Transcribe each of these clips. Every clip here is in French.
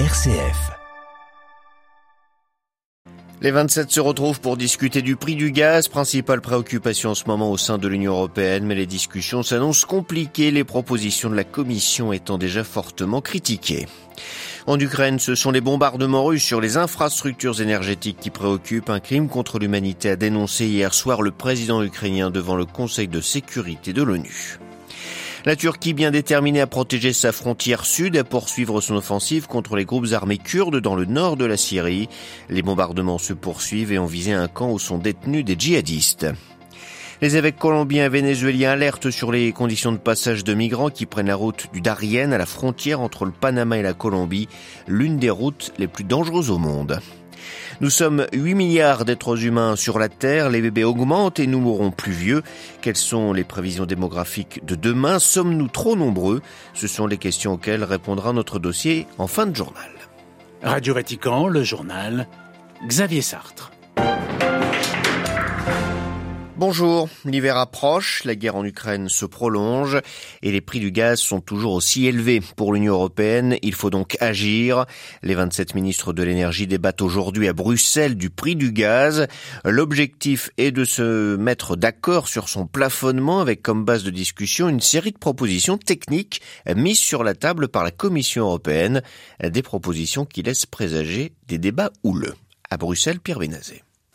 RCF. Les 27 se retrouvent pour discuter du prix du gaz, principale préoccupation en ce moment au sein de l'Union européenne, mais les discussions s'annoncent compliquées, les propositions de la Commission étant déjà fortement critiquées. En Ukraine, ce sont les bombardements russes sur les infrastructures énergétiques qui préoccupent. Un crime contre l'humanité a dénoncé hier soir le président ukrainien devant le Conseil de sécurité de l'ONU. La Turquie, bien déterminée à protéger sa frontière sud, à poursuivre son offensive contre les groupes armés kurdes dans le nord de la Syrie. Les bombardements se poursuivent et ont visé un camp où sont détenus des djihadistes. Les évêques colombiens et vénézuéliens alertent sur les conditions de passage de migrants qui prennent la route du Darien à la frontière entre le Panama et la Colombie, l'une des routes les plus dangereuses au monde. Nous sommes 8 milliards d'êtres humains sur la Terre, les bébés augmentent et nous mourrons plus vieux. Quelles sont les prévisions démographiques de demain? Sommes-nous trop nombreux? Ce sont les questions auxquelles répondra notre dossier en fin de journal. Radio Vatican, le journal, Xavier Sartre. Bonjour, l'hiver approche, la guerre en Ukraine se prolonge et les prix du gaz sont toujours aussi élevés. Pour l'Union européenne, il faut donc agir. Les 27 ministres de l'énergie débattent aujourd'hui à Bruxelles du prix du gaz. L'objectif est de se mettre d'accord sur son plafonnement avec comme base de discussion une série de propositions techniques mises sur la table par la Commission européenne, des propositions qui laissent présager des débats houleux. À Bruxelles, Pierre.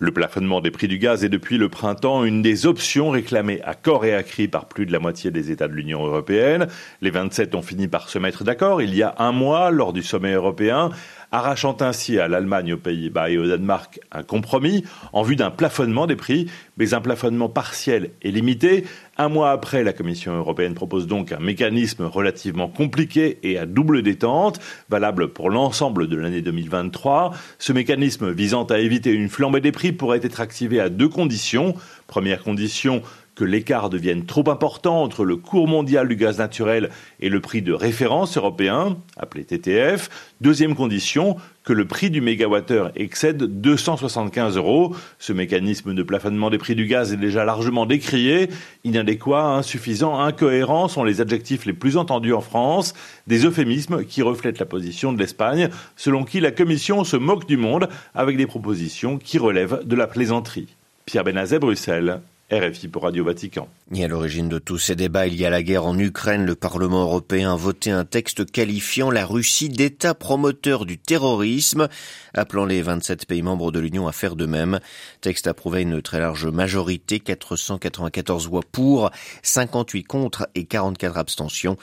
Le plafonnement des prix du gaz est depuis le printemps une des options réclamées à corps et à cri par plus de la moitié des États de l'Union européenne. Les 27 ont fini par se mettre d'accord il y a un mois lors du sommet européen arrachant ainsi à l'Allemagne, aux Pays-Bas et au Danemark un compromis en vue d'un plafonnement des prix, mais un plafonnement partiel et limité. Un mois après, la Commission européenne propose donc un mécanisme relativement compliqué et à double détente, valable pour l'ensemble de l'année 2023. Ce mécanisme visant à éviter une flambée des prix pourrait être activé à deux conditions. Première condition, que l'écart devienne trop important entre le cours mondial du gaz naturel et le prix de référence européen, appelé TTF. Deuxième condition, que le prix du mégawattheure excède 275 euros. Ce mécanisme de plafonnement des prix du gaz est déjà largement décrié. Inadéquat, insuffisant, incohérent sont les adjectifs les plus entendus en France, des euphémismes qui reflètent la position de l'Espagne, selon qui la Commission se moque du monde avec des propositions qui relèvent de la plaisanterie. Pierre Benazet, Bruxelles. RFI pour Radio Vatican. Et à l'origine de tous ces débats, il y a la guerre en Ukraine. Le Parlement européen a voté un texte qualifiant la Russie d'État promoteur du terrorisme, appelant les 27 pays membres de l'Union à faire de même. Texte approuvé à une très large majorité, 494 voix pour, 58 contre et 44 abstentions.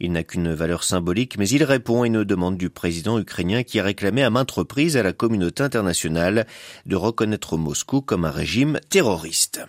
Il n'a qu'une valeur symbolique, mais il répond à une demande du président ukrainien qui a réclamé à maintes reprises à la communauté internationale de reconnaître Moscou comme un régime terroriste.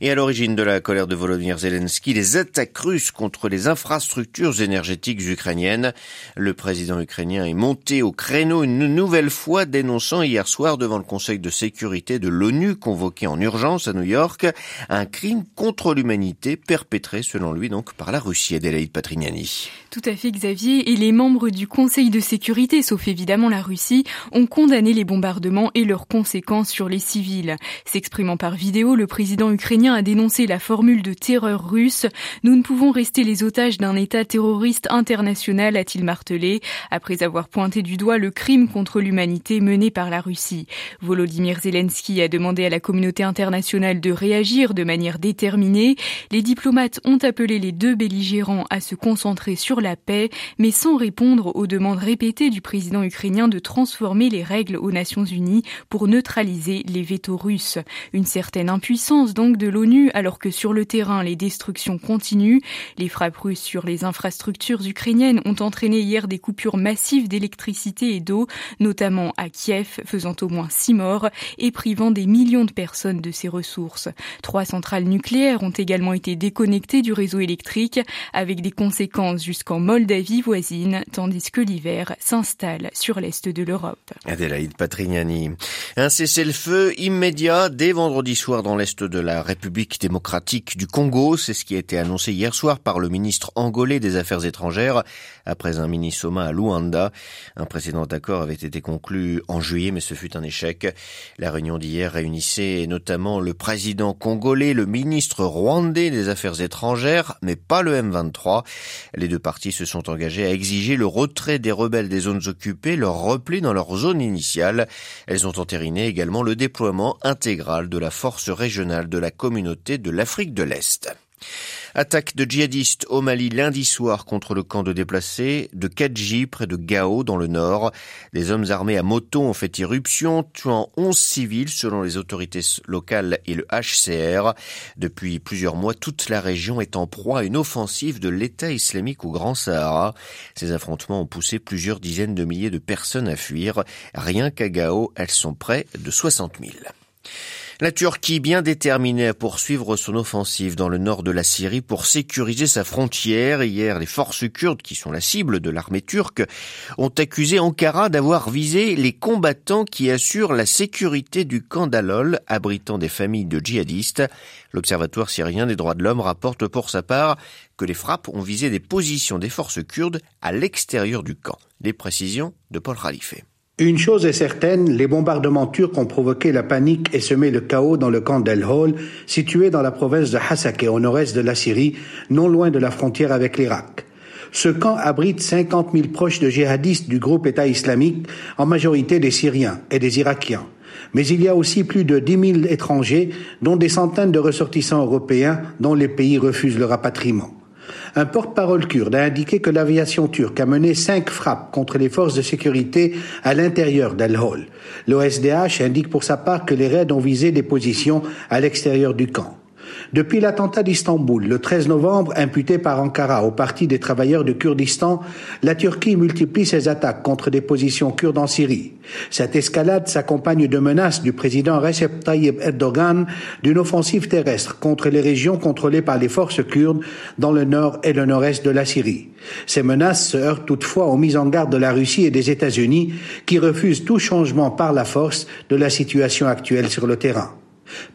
Et à l'origine de la colère de Volodymyr Zelensky, les attaques russes contre les infrastructures énergétiques ukrainiennes. Le président ukrainien est monté au créneau une nouvelle fois, dénonçant hier soir devant le Conseil de sécurité de l'ONU, convoqué en urgence à New York, un crime contre l'humanité perpétré, selon lui, donc par la Russie. Adélaïde Patrignani. Tout à fait, Xavier. Et les membres du Conseil de sécurité, sauf évidemment la Russie, ont condamné les bombardements et leurs conséquences sur les civils. S'exprimant par vidéo, le président ukrainien a dénoncé la formule de terreur russe. Nous ne pouvons rester les otages d'un État terroriste international, a-t-il martelé, après avoir pointé du doigt le crime contre l'humanité mené par la Russie. Volodymyr Zelensky a demandé à la communauté internationale de réagir de manière déterminée. Les diplomates ont appelé les deux belligérants à se concentrer sur la paix, mais sans répondre aux demandes répétées du président ukrainien de transformer les règles aux Nations Unies pour neutraliser les vétos russes. Une certaine impuissance de l'ONU alors que sur le terrain les destructions continuent. Les frappes russes sur les infrastructures ukrainiennes ont entraîné hier des coupures massives d'électricité et d'eau, notamment à Kiev, faisant au moins six morts et privant des millions de personnes de ces ressources. Trois centrales nucléaires ont également été déconnectées du réseau électrique avec des conséquences jusqu'en Moldavie voisine, tandis que l'hiver s'installe sur l'est de l'Europe. Adélaïde Patrignani. Un cessez-le-feu immédiat dès vendredi soir dans l'est de la République démocratique du Congo. C'est ce qui a été annoncé hier soir par le ministre angolais des Affaires étrangères après un mini-sommet à Luanda. Un précédent accord avait été conclu en juillet, mais ce fut un échec. La réunion d'hier réunissait notamment le président congolais, le ministre rwandais des Affaires étrangères, mais pas le M23. Les deux parties se sont engagées à exiger le retrait des rebelles des zones occupées, leur repli dans leur zone initiale. Elles ont également le déploiement intégral de la force régionale de la communauté de l'Afrique de l'Est. Attaque de djihadistes au Mali lundi soir contre le camp de déplacés de Kadji près de Gao dans le nord. Des hommes armés à moto ont fait irruption, tuant 11 civils selon les autorités locales et le HCR. Depuis plusieurs mois, toute la région est en proie à une offensive de l'État islamique au Grand Sahara. Ces affrontements ont poussé plusieurs dizaines de milliers de personnes à fuir. Rien qu'à Gao, elles sont près de 60 000. La Turquie, bien déterminée à poursuivre son offensive dans le nord de la Syrie pour sécuriser sa frontière, hier les forces kurdes, qui sont la cible de l'armée turque, ont accusé Ankara d'avoir visé les combattants qui assurent la sécurité du camp d'Alol, abritant des familles de djihadistes. L'Observatoire syrien des droits de l'homme rapporte pour sa part que les frappes ont visé des positions des forces kurdes à l'extérieur du camp. Les précisions de Paul Khalife. Une chose est certaine, les bombardements turcs ont provoqué la panique et semé le chaos dans le camp d'El Hol, situé dans la province de Hasakeh, au nord-est de la Syrie, non loin de la frontière avec l'Irak. Ce camp abrite 50 000 proches de djihadistes du groupe État islamique, en majorité des Syriens et des Irakiens. Mais il y a aussi plus de 10 000 étrangers, dont des centaines de ressortissants européens dont les pays refusent le rapatriement. Un porte-parole kurde a indiqué que l'aviation turque a mené cinq frappes contre les forces de sécurité à l'intérieur d'Al-Hol. L'OSDH indique pour sa part que les raids ont visé des positions à l'extérieur du camp. Depuis l'attentat d'Istanbul, le 13 novembre, imputé par Ankara au Parti des travailleurs du Kurdistan, la Turquie multiplie ses attaques contre des positions kurdes en Syrie. Cette escalade s'accompagne de menaces du président Recep Tayyip Erdogan d'une offensive terrestre contre les régions contrôlées par les forces kurdes dans le nord et le nord-est de la Syrie. Ces menaces se heurtent toutefois aux mises en garde de la Russie et des États-Unis qui refusent tout changement par la force de la situation actuelle sur le terrain.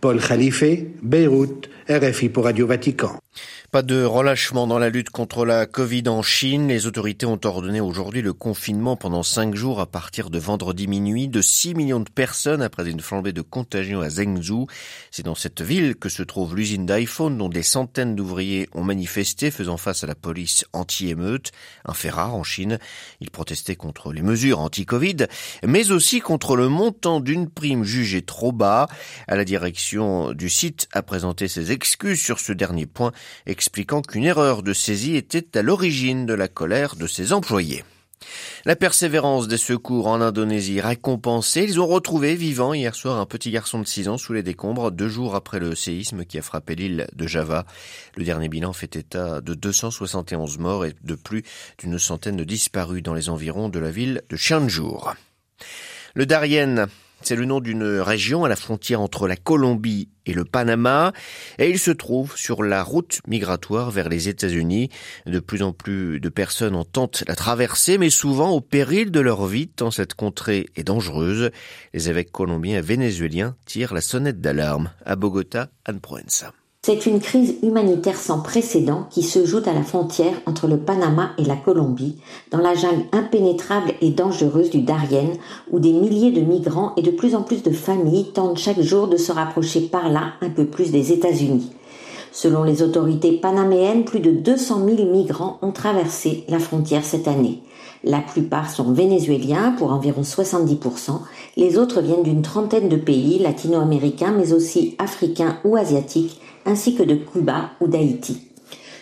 Paul Khalife, Beyrouth, RFI pour Radio Vatican. Pas de relâchement dans la lutte contre la Covid en Chine. Les autorités ont ordonné aujourd'hui le confinement pendant cinq jours à partir de vendredi minuit de 6 millions de personnes après une flambée de contagion à Zhengzhou. C'est dans cette ville que se trouve l'usine d'iPhone dont des centaines d'ouvriers ont manifesté faisant face à la police anti-émeute. Un fait rare en Chine. Ils protestaient contre les mesures anti-Covid, mais aussi contre le montant d'une prime jugée trop bas. À la direction du site a présenté ses excuses sur ce dernier point expliquant qu'une erreur de saisie était à l'origine de la colère de ses employés. La persévérance des secours en Indonésie récompensée, ils ont retrouvé vivant hier soir un petit garçon de 6 ans sous les décombres deux jours après le séisme qui a frappé l'île de Java. Le dernier bilan fait état de 271 morts et de plus d'une centaine de disparus dans les environs de la ville de Cianjur. Le Darien c'est le nom d'une région à la frontière entre la Colombie et le Panama, et il se trouve sur la route migratoire vers les États-Unis. De plus en plus de personnes en tentent la traversée, mais souvent au péril de leur vie, tant cette contrée est dangereuse. Les évêques colombiens et vénézuéliens tirent la sonnette d'alarme. À Bogota, Anne. C'est une crise humanitaire sans précédent qui se joue à la frontière entre le Panama et la Colombie, dans la jungle impénétrable et dangereuse du Darien, où des milliers de migrants et de plus en plus de familles tentent chaque jour de se rapprocher par là un peu plus des États-Unis. Selon les autorités panaméennes, plus de 200 000 migrants ont traversé la frontière cette année. La plupart sont vénézuéliens pour environ 70%, les autres viennent d'une trentaine de pays latino-américains mais aussi africains ou asiatiques ainsi que de Cuba ou d'Haïti.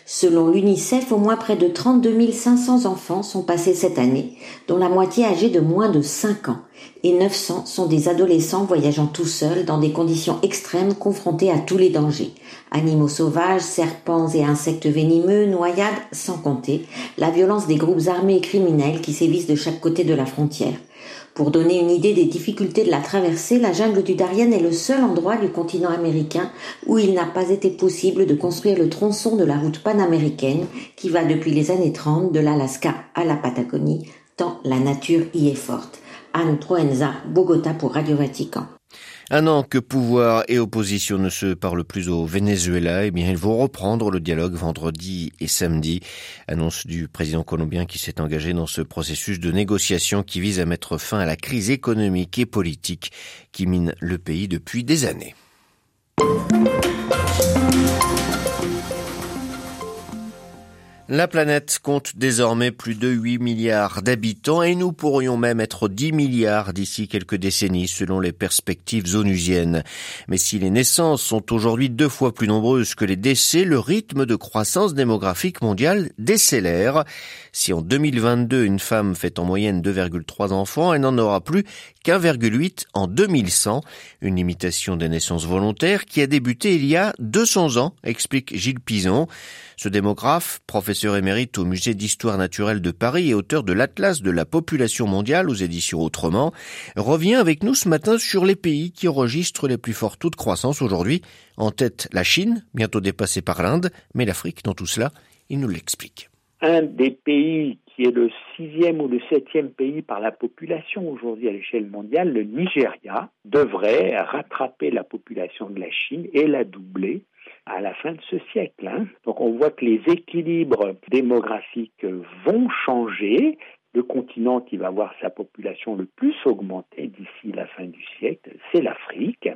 Selon l'UNICEF, au moins près de 32 500 enfants sont passés cette année, dont la moitié âgée de moins de 5 ans, et 900 sont des adolescents voyageant tout seuls dans des conditions extrêmes confrontés à tous les dangers. Animaux sauvages, serpents et insectes venimeux, noyades, sans compter la violence des groupes armés et criminels qui sévissent de chaque côté de la frontière. Pour donner une idée des difficultés de la traversée, la jungle du Darien est le seul endroit du continent américain où il n'a pas été possible de construire le tronçon de la route panaméricaine qui va depuis les années 30 de l'Alaska à la Patagonie, tant la nature y est forte. Anne Proenza, Bogota pour Radio Vatican. Un an que pouvoir et opposition ne se parlent plus au Venezuela, eh bien, ils vont reprendre le dialogue vendredi et samedi. Annonce du président colombien qui s'est engagé dans ce processus de négociation qui vise à mettre fin à la crise économique et politique qui mine le pays depuis des années. La planète compte désormais plus de 8 milliards d'habitants et nous pourrions même être 10 milliards d'ici quelques décennies selon les perspectives onusiennes. Mais si les naissances sont aujourd'hui deux fois plus nombreuses que les décès, le rythme de croissance démographique mondiale décélère. Si en 2022 une femme fait en moyenne 2,3 enfants, elle n'en aura plus qu'1,8 en 2100. Une limitation des naissances volontaires qui a débuté il y a 200 ans, explique Gilles Pison. Ce démographe, professeur émérite au Musée d'histoire naturelle de Paris et auteur de l'Atlas de la population mondiale aux éditions Autrement, revient avec nous ce matin sur les pays qui enregistrent les plus forts taux de croissance aujourd'hui. En tête, la Chine, bientôt dépassée par l'Inde, mais l'Afrique dans tout cela, il nous l'explique. Un des pays qui est le sixième ou le septième pays par la population aujourd'hui à l'échelle mondiale, le Nigeria, devrait rattraper la population de la Chine et la doubler à la fin de ce siècle. Hein. Donc on voit que les équilibres démographiques vont changer. Le continent qui va voir sa population le plus augmenter d'ici la fin du siècle, c'est l'Afrique.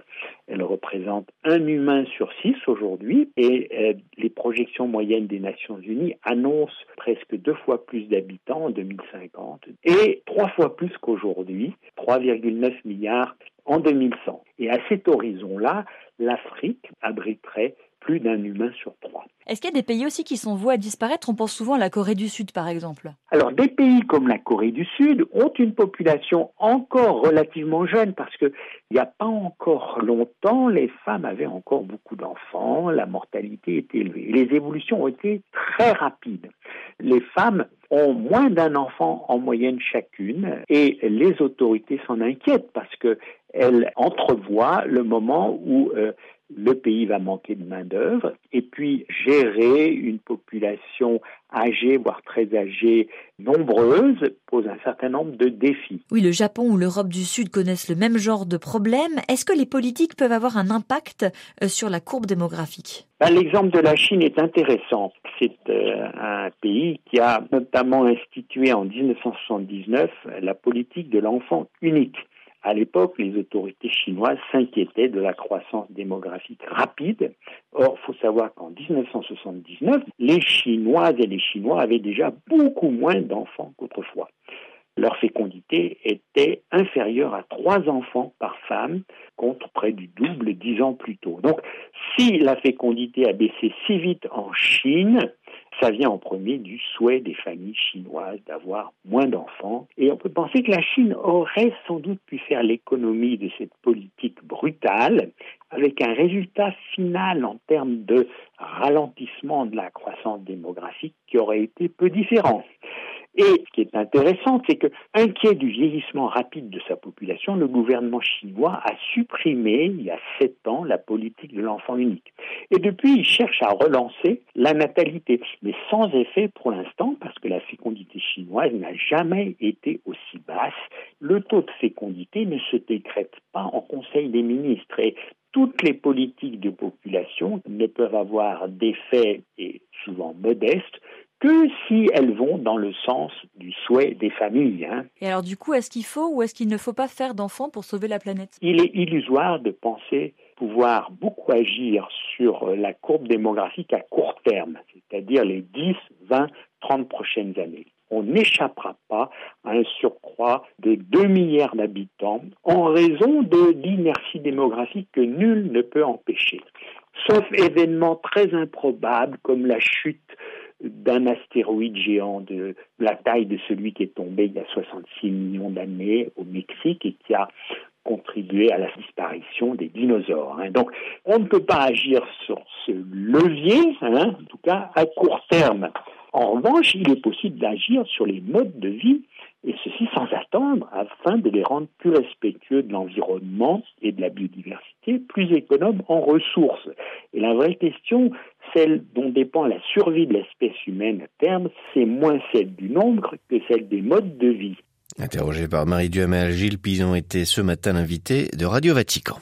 Elle représente un humain sur six aujourd'hui et euh, les projections moyennes des Nations Unies annoncent presque deux fois plus d'habitants en 2050 et trois fois plus qu'aujourd'hui, 3,9 milliards en 2100. Et à cet horizon-là, l'Afrique abriterait plus d'un humain sur trois. Est-ce qu'il y a des pays aussi qui sont voués à disparaître? On pense souvent à la Corée du Sud, par exemple. Alors, des pays comme la Corée du Sud ont une population encore relativement jeune parce que il n'y a pas encore longtemps, les femmes avaient encore beaucoup d'enfants, la mortalité était élevée. Les évolutions ont été très rapides. Les femmes ont moins d'un enfant en moyenne chacune et les autorités s'en inquiètent parce qu'elles entrevoient le moment où euh, le pays va manquer de main-d'œuvre, et puis gérer une population âgée, voire très âgée, nombreuse, pose un certain nombre de défis. Oui, le Japon ou l'Europe du Sud connaissent le même genre de problème. Est-ce que les politiques peuvent avoir un impact euh, sur la courbe démographique? Ben, L'exemple de la Chine est intéressant. C'est euh, un pays qui a notamment institué en 1979 la politique de l'enfant unique. À l'époque, les autorités chinoises s'inquiétaient de la croissance démographique rapide. Or, il faut savoir qu'en 1979, les Chinoises et les Chinois avaient déjà beaucoup moins d'enfants qu'autrefois. Leur fécondité était inférieure à trois enfants par femme contre près du double dix ans plus tôt. Donc, si la fécondité a baissé si vite en Chine, ça vient en premier du souhait des familles chinoises d'avoir moins d'enfants. Et on peut penser que la Chine aurait sans doute pu faire l'économie de cette politique brutale avec un résultat final en termes de ralentissement de la croissance démographique qui aurait été peu différent. Et ce qui est intéressant, c'est que, inquiet du vieillissement rapide de sa population, le gouvernement chinois a supprimé, il y a sept ans, la politique de l'enfant unique. Et depuis, il cherche à relancer la natalité, mais sans effet pour l'instant, parce que la fécondité chinoise n'a jamais été aussi basse. Le taux de fécondité ne se décrète pas en Conseil des ministres. Et toutes les politiques de population ne peuvent avoir d'effet, et souvent modestes, que si elles vont dans le sens du souhait des familles. Hein. Et alors du coup, est-ce qu'il faut ou est-ce qu'il ne faut pas faire d'enfants pour sauver la planète? Il est illusoire de penser pouvoir beaucoup agir sur la courbe démographique à court terme, c'est-à-dire les 10, 20, 30 prochaines années. On n'échappera pas à un surcroît de 2 milliards d'habitants en raison de l'inertie démographique que nul ne peut empêcher. Sauf événements très improbables comme la chute d'un astéroïde géant de la taille de celui qui est tombé il y a 66 millions d'années au Mexique et qui a contribué à la disparition des dinosaures. Hein. Donc, on ne peut pas agir sur ce levier, hein, en tout cas à court terme. En revanche, il est possible d'agir sur les modes de vie, et ceci sans attendre, afin de les rendre plus respectueux de l'environnement et de la biodiversité, plus économes en ressources. Et la vraie question, celle dont dépend la survie de l'espèce humaine à terme, c'est moins celle du nombre que celle des modes de vie. Interrogé par Marie Duhamel, Gilles Pison était ce matin l'invité de Radio Vatican.